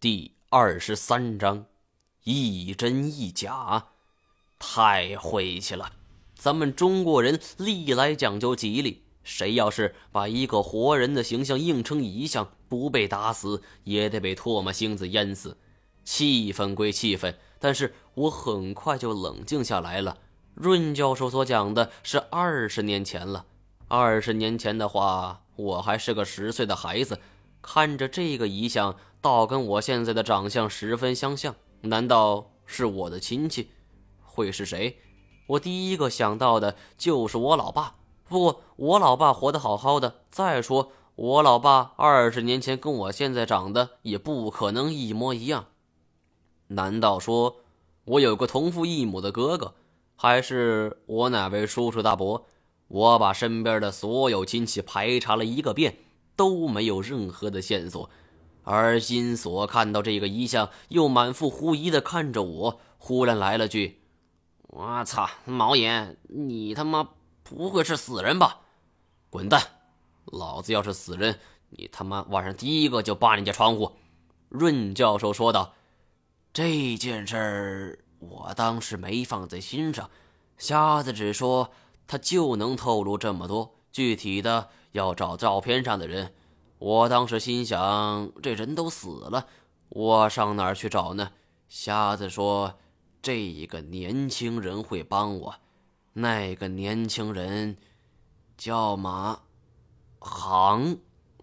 第二十三章，一真一假，太晦气了。咱们中国人历来讲究吉利，谁要是把一个活人的形象硬撑遗像，不被打死也得被唾沫星子淹死。气愤归气愤，但是我很快就冷静下来了。润教授所讲的是二十年前了，二十年前的话，我还是个十岁的孩子。看着这个遗像，倒跟我现在的长相十分相像。难道是我的亲戚？会是谁？我第一个想到的就是我老爸。不过我老爸活得好好的。再说我老爸二十年前跟我现在长得也不可能一模一样。难道说我有个同父异母的哥哥？还是我哪位叔叔大伯？我把身边的所有亲戚排查了一个遍。都没有任何的线索，而金锁看到这个遗像，又满腹狐疑的看着我，忽然来了句：“我操，毛爷，你他妈不会是死人吧？滚蛋！老子要是死人，你他妈晚上第一个就扒人家窗户。”润教授说道：“这件事儿我当时没放在心上，瞎子只说他就能透露这么多，具体的。”要找照片上的人，我当时心想，这人都死了，我上哪儿去找呢？瞎子说，这一个年轻人会帮我。那个年轻人叫马航，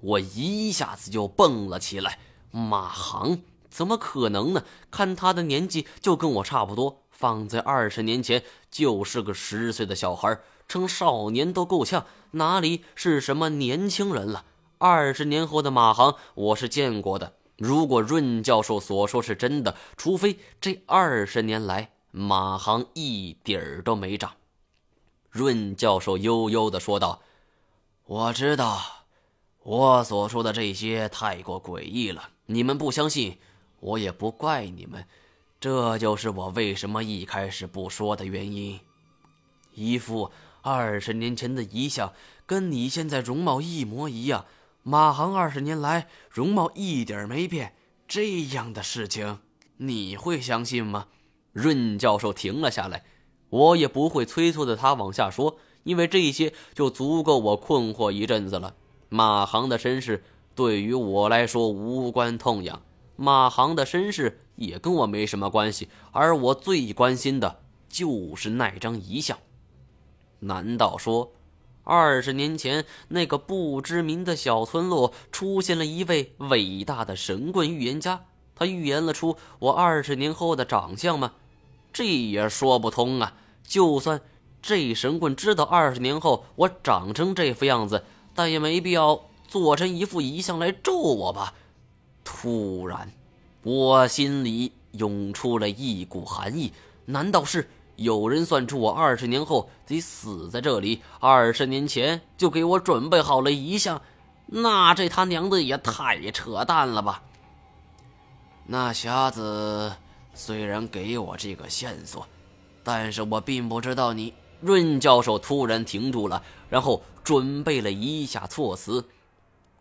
我一下子就蹦了起来。马航怎么可能呢？看他的年纪就跟我差不多，放在二十年前就是个十岁的小孩。称少年都够呛，哪里是什么年轻人了？二十年后的马航，我是见过的。如果润教授所说是真的，除非这二十年来马航一点儿都没涨。润教授悠悠地说道：“我知道，我所说的这些太过诡异了，你们不相信，我也不怪你们。这就是我为什么一开始不说的原因。一副。”二十年前的遗像跟你现在容貌一模一样，马航二十年来容貌一点没变，这样的事情你会相信吗？润教授停了下来，我也不会催促着他往下说，因为这些就足够我困惑一阵子了。马航的身世对于我来说无关痛痒，马航的身世也跟我没什么关系，而我最关心的就是那张遗像。难道说，二十年前那个不知名的小村落出现了一位伟大的神棍预言家？他预言了出我二十年后的长相吗？这也说不通啊！就算这神棍知道二十年后我长成这副样子，但也没必要做成一副遗像来咒我吧？突然，我心里涌出了一股寒意。难道是？有人算出我二十年后得死在这里，二十年前就给我准备好了遗像，那这他娘的也太扯淡了吧！那瞎子虽然给我这个线索，但是我并不知道你。润教授突然停住了，然后准备了一下措辞：“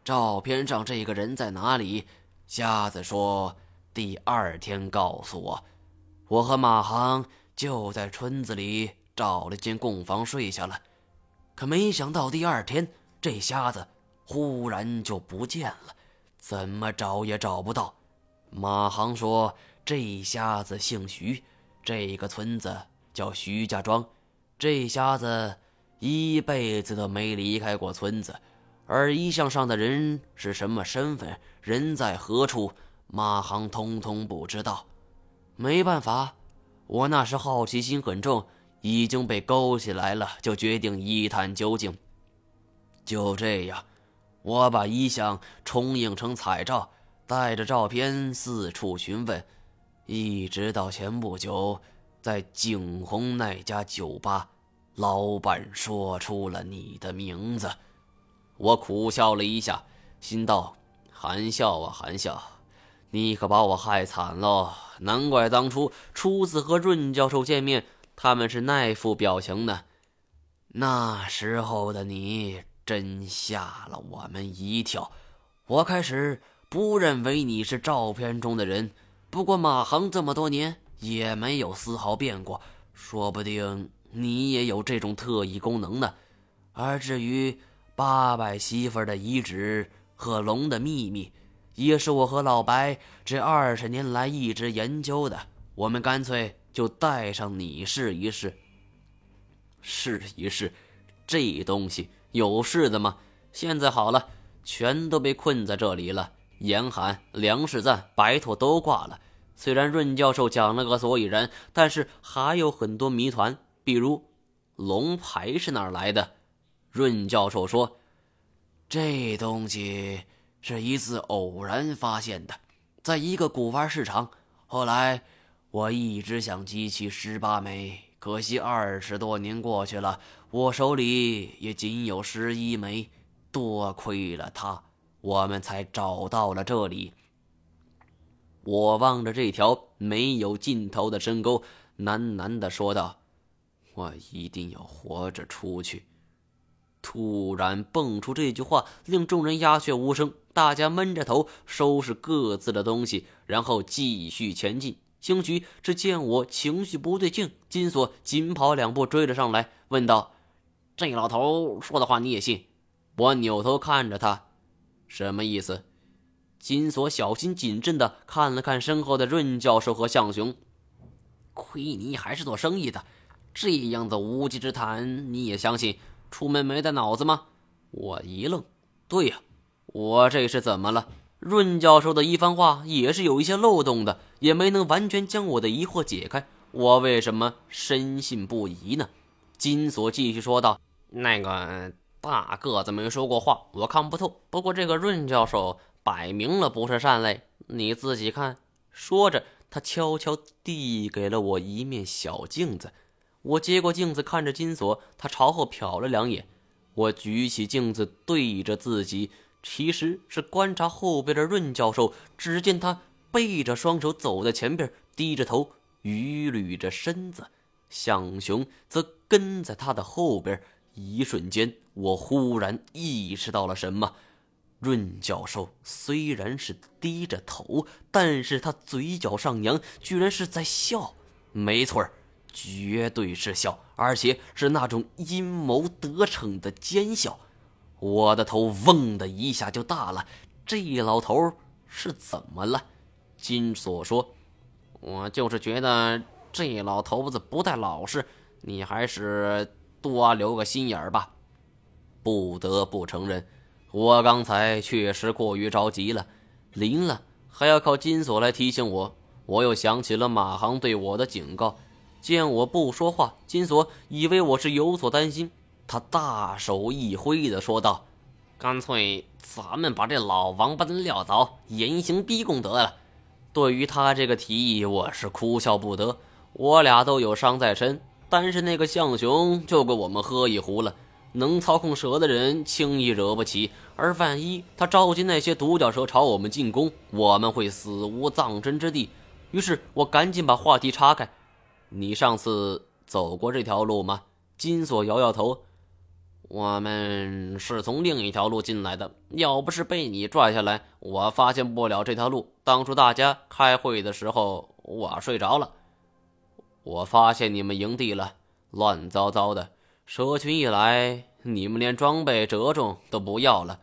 照片上这个人在哪里？”瞎子说：“第二天告诉我。”我和马航。就在村子里找了间供房睡下了，可没想到第二天这瞎子忽然就不见了，怎么找也找不到。马航说这瞎子姓徐，这个村子叫徐家庄，这瞎子一辈子都没离开过村子，而遗像上的人是什么身份，人在何处，马航通通不知道。没办法。我那时好奇心很重，已经被勾起来了，就决定一探究竟。就这样，我把遗像重印成彩照，带着照片四处询问，一直到前不久，在景洪那家酒吧，老板说出了你的名字。我苦笑了一下，心道：含笑啊，含笑。你可把我害惨了，难怪当初初次和润教授见面，他们是那副表情呢。那时候的你真吓了我们一跳，我开始不认为你是照片中的人。不过马航这么多年也没有丝毫变过，说不定你也有这种特异功能呢。而至于八百媳妇的遗址和龙的秘密，也是我和老白这二十年来一直研究的。我们干脆就带上你试一试。试一试，这东西有试的吗？现在好了，全都被困在这里了。严寒、梁世赞、白兔都挂了。虽然润教授讲了个所以然，但是还有很多谜团，比如龙牌是哪儿来的？润教授说，这东西是一次偶然发现的，在一个古玩市场。后来我一直想集齐十八枚，可惜二十多年过去了，我手里也仅有十一枚。多亏了他。我们才找到了这里。我望着这条没有尽头的深沟，喃喃地说道：“我一定要活着出去。”突然蹦出这句话，令众人鸦雀无声。大家闷着头收拾各自的东西，然后继续前进。兴许是见我情绪不对劲，金锁紧跑两步追了上来，问道：“这老头说的话你也信？”我扭头看着他。什么意思？金锁小心谨慎的看了看身后的润教授和向雄。亏你还是做生意的，这样的无稽之谈你也相信？出门没带脑子吗？我一愣。对呀，我这是怎么了？润教授的一番话也是有一些漏洞的，也没能完全将我的疑惑解开。我为什么深信不疑呢？金锁继续说道：“那个。”大个子没说过话，我看不透。不过这个润教授摆明了不是善类，你自己看。说着，他悄悄递给了我一面小镜子。我接过镜子，看着金锁，他朝后瞟了两眼。我举起镜子对着自己，其实是观察后边的润教授。只见他背着双手走在前边，低着头，伛捋着身子。向雄则跟在他的后边。一瞬间，我忽然意识到了什么。润教授虽然是低着头，但是他嘴角上扬，居然是在笑。没错绝对是笑，而且是那种阴谋得逞的奸笑。我的头嗡的一下就大了。这老头是怎么了？金锁说：“我就是觉得这老头子不太老实，你还是……”多留个心眼儿吧。不得不承认，我刚才确实过于着急了，临了还要靠金锁来提醒我。我又想起了马航对我的警告。见我不说话，金锁以为我是有所担心，他大手一挥的说道：“干脆咱们把这老王八蛋撂倒，严刑逼供得了。”对于他这个提议，我是哭笑不得。我俩都有伤在身。但是那个象雄就够我们喝一壶了。能操控蛇的人轻易惹不起，而万一他召集那些独角蛇朝我们进攻，我们会死无葬身之地。于是我赶紧把话题岔开：“你上次走过这条路吗？”金锁摇摇头：“我们是从另一条路进来的。要不是被你拽下来，我发现不了这条路。当初大家开会的时候，我睡着了。”我发现你们营地了，乱糟糟的。蛇群一来，你们连装备折中都不要了。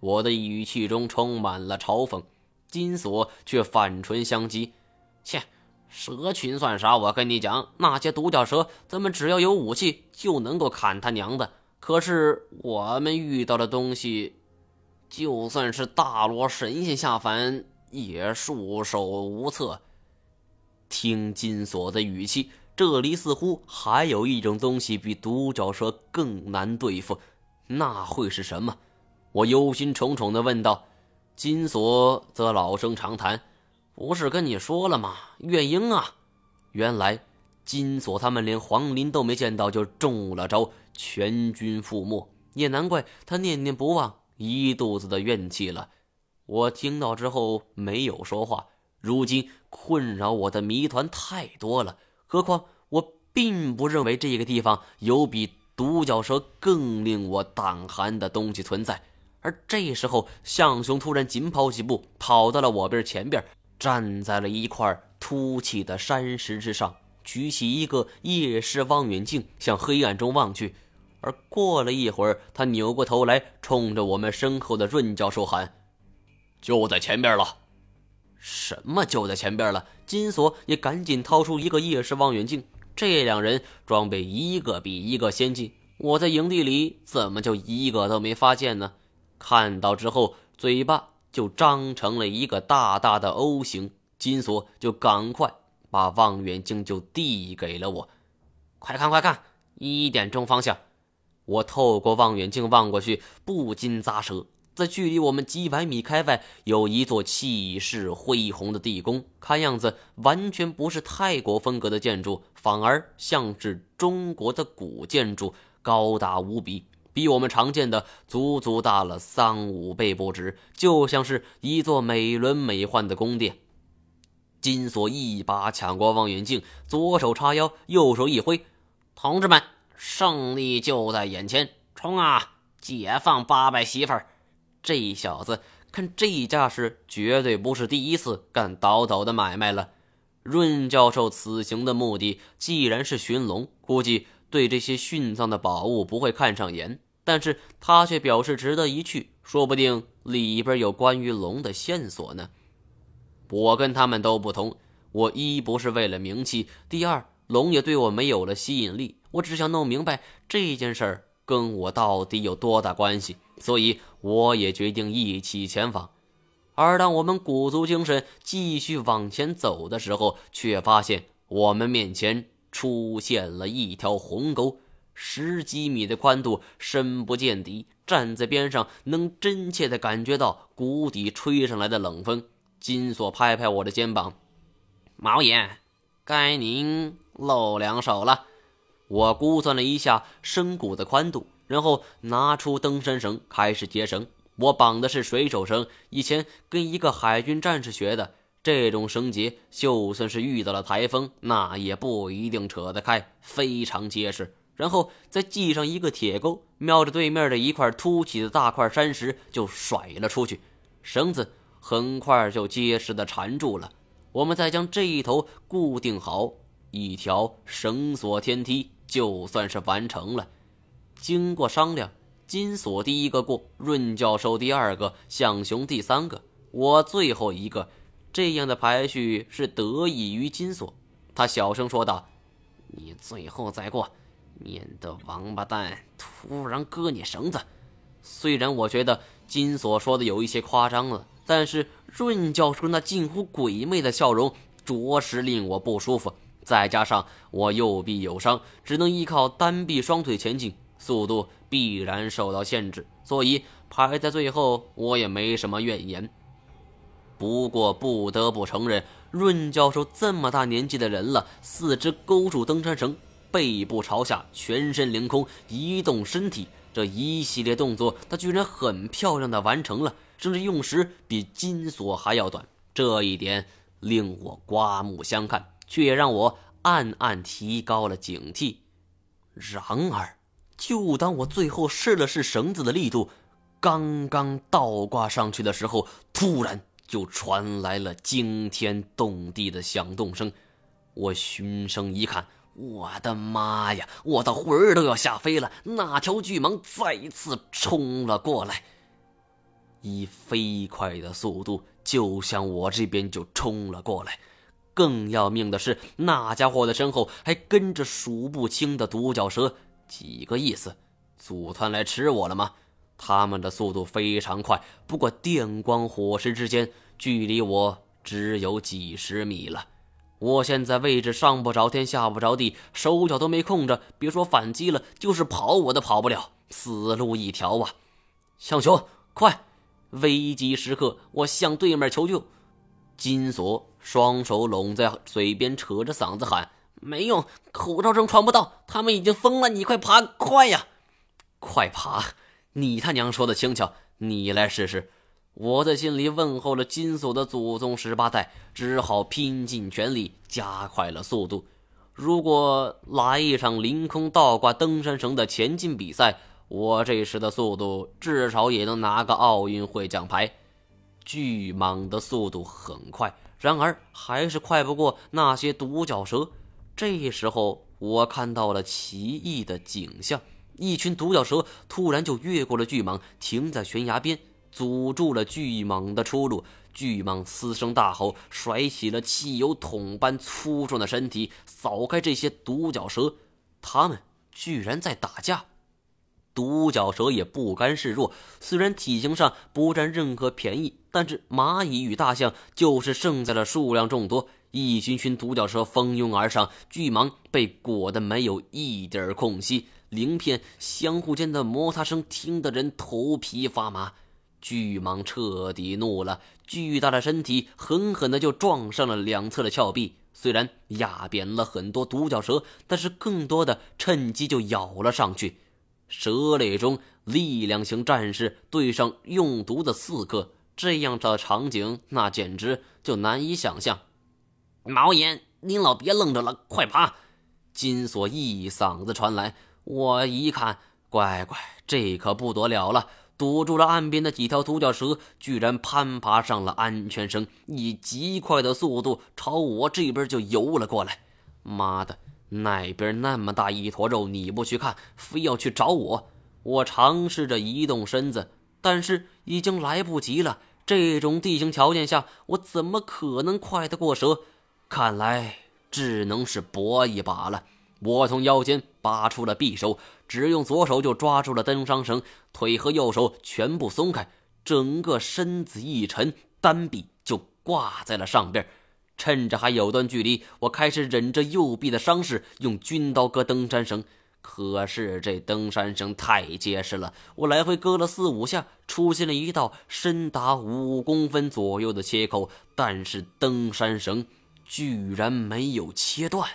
我的语气中充满了嘲讽，金锁却反唇相讥：“切，蛇群算啥？我跟你讲，那些独角蛇，咱们只要有武器就能够砍他娘的。可是我们遇到的东西，就算是大罗神仙下凡，也束手无策。”听金锁的语气，这里似乎还有一种东西比独角蛇更难对付，那会是什么？我忧心忡忡地问道。金锁则老生常谈：“不是跟你说了吗？月英啊！原来金锁他们连黄林都没见到就中了招，全军覆没。也难怪他念念不忘，一肚子的怨气了。”我听到之后没有说话。如今困扰我的谜团太多了，何况我并不认为这个地方有比独角蛇更令我胆寒的东西存在。而这时候，向雄突然紧跑几步，跑到了我边前边，站在了一块凸起的山石之上，举起一个夜视望远镜，向黑暗中望去。而过了一会儿，他扭过头来，冲着我们身后的润教授喊：“就在前边了！”什么就在前边了？金锁也赶紧掏出一个夜视望远镜。这两人装备一个比一个先进，我在营地里怎么就一个都没发现呢？看到之后，嘴巴就张成了一个大大的 O 型。金锁就赶快把望远镜就递给了我，快看快看，一点钟方向。我透过望远镜望过去，不禁咂舌。在距离我们几百米开外，有一座气势恢宏的地宫，看样子完全不是泰国风格的建筑，反而像是中国的古建筑，高大无比。比我们常见的足足大了三五倍不止，就像是一座美轮美奂的宫殿。金锁一把抢过望远镜，左手叉腰，右手一挥：“同志们，胜利就在眼前，冲啊！解放八百媳妇儿！”这小子看这架势，绝对不是第一次干倒斗的买卖了。润教授此行的目的既然是寻龙，估计……对这些殉葬的宝物不会看上眼，但是他却表示值得一去，说不定里边有关于龙的线索呢。我跟他们都不同，我一不是为了名气，第二龙也对我没有了吸引力，我只想弄明白这件事儿跟我到底有多大关系，所以我也决定一起前往。而当我们鼓足精神继续往前走的时候，却发现我们面前。出现了一条鸿沟，十几米的宽度，深不见底。站在边上，能真切地感觉到谷底吹上来的冷风。金锁拍拍我的肩膀：“毛爷，该您露两手了。”我估算了一下深谷的宽度，然后拿出登山绳开始结绳。我绑的是水手绳，以前跟一个海军战士学的。这种绳结，就算是遇到了台风，那也不一定扯得开，非常结实。然后再系上一个铁钩，瞄着对面的一块凸起的大块山石就甩了出去，绳子很快就结实的缠住了。我们再将这一头固定好，一条绳索天梯就算是完成了。经过商量，金锁第一个过，润教授第二个，向雄第三个，我最后一个。这样的排序是得益于金锁，他小声说道：“你最后再过，免得王八蛋突然割你绳子。”虽然我觉得金锁说的有一些夸张了，但是润教授那近乎鬼魅的笑容，着实令我不舒服。再加上我右臂有伤，只能依靠单臂双腿前进，速度必然受到限制，所以排在最后，我也没什么怨言。不过不得不承认，润教授这么大年纪的人了，四肢勾住登山绳，背部朝下，全身凌空移动身体，这一系列动作他居然很漂亮的完成了，甚至用时比金锁还要短。这一点令我刮目相看，却也让我暗暗提高了警惕。然而，就当我最后试了试绳子的力度，刚刚倒挂上去的时候，突然。就传来了惊天动地的响动声，我循声一看，我的妈呀，我的魂儿都要吓飞了！那条巨蟒再次冲了过来，以飞快的速度就向我这边就冲了过来。更要命的是，那家伙的身后还跟着数不清的独角蛇，几个意思？组团来吃我了吗？他们的速度非常快，不过电光火石之间，距离我只有几十米了。我现在位置上不着天下不着地，手脚都没空着，别说反击了，就是跑我都跑不了，死路一条啊！向雄，快！危急时刻，我向对面求救。金锁双手拢在嘴边，扯着嗓子喊：“没用，口罩声传不到，他们已经疯了！你快爬，快呀，快爬！”你他娘说的轻巧，你来试试。我在心里问候了金锁的祖宗十八代，只好拼尽全力加快了速度。如果来一场凌空倒挂登山绳的前进比赛，我这时的速度至少也能拿个奥运会奖牌。巨蟒的速度很快，然而还是快不过那些独角蛇。这时候，我看到了奇异的景象：一群独角蛇突然就越过了巨蟒，停在悬崖边，阻住了巨蟒的出路。巨蟒嘶声大吼，甩起了汽油桶般粗壮的身体，扫开这些独角蛇。他们居然在打架！独角蛇也不甘示弱，虽然体型上不占任何便宜，但是蚂蚁与大象就是胜在了数量众多。一群群独角蛇蜂拥而上，巨蟒被裹得没有一点空隙，鳞片相互间的摩擦声听得人头皮发麻。巨蟒彻底怒了，巨大的身体狠狠地就撞上了两侧的峭壁，虽然压扁了很多独角蛇，但是更多的趁机就咬了上去。蛇类中力量型战士对上用毒的刺客，这样的场景那简直就难以想象。毛眼，您老别愣着了，快爬！金锁一嗓子传来。我一看，乖乖，这可不得了了！堵住了岸边的几条独角蛇，居然攀爬上了安全绳，以极快的速度朝我这边就游了过来。妈的！那边那么大一坨肉，你不去看，非要去找我。我尝试着移动身子，但是已经来不及了。这种地形条件下，我怎么可能快得过蛇？看来只能是搏一把了。我从腰间拔出了匕首，只用左手就抓住了登山绳，腿和右手全部松开，整个身子一沉，单臂就挂在了上边。趁着还有段距离，我开始忍着右臂的伤势，用军刀割登山绳。可是这登山绳太结实了，我来回割了四五下，出现了一道深达五公分左右的切口，但是登山绳居然没有切断。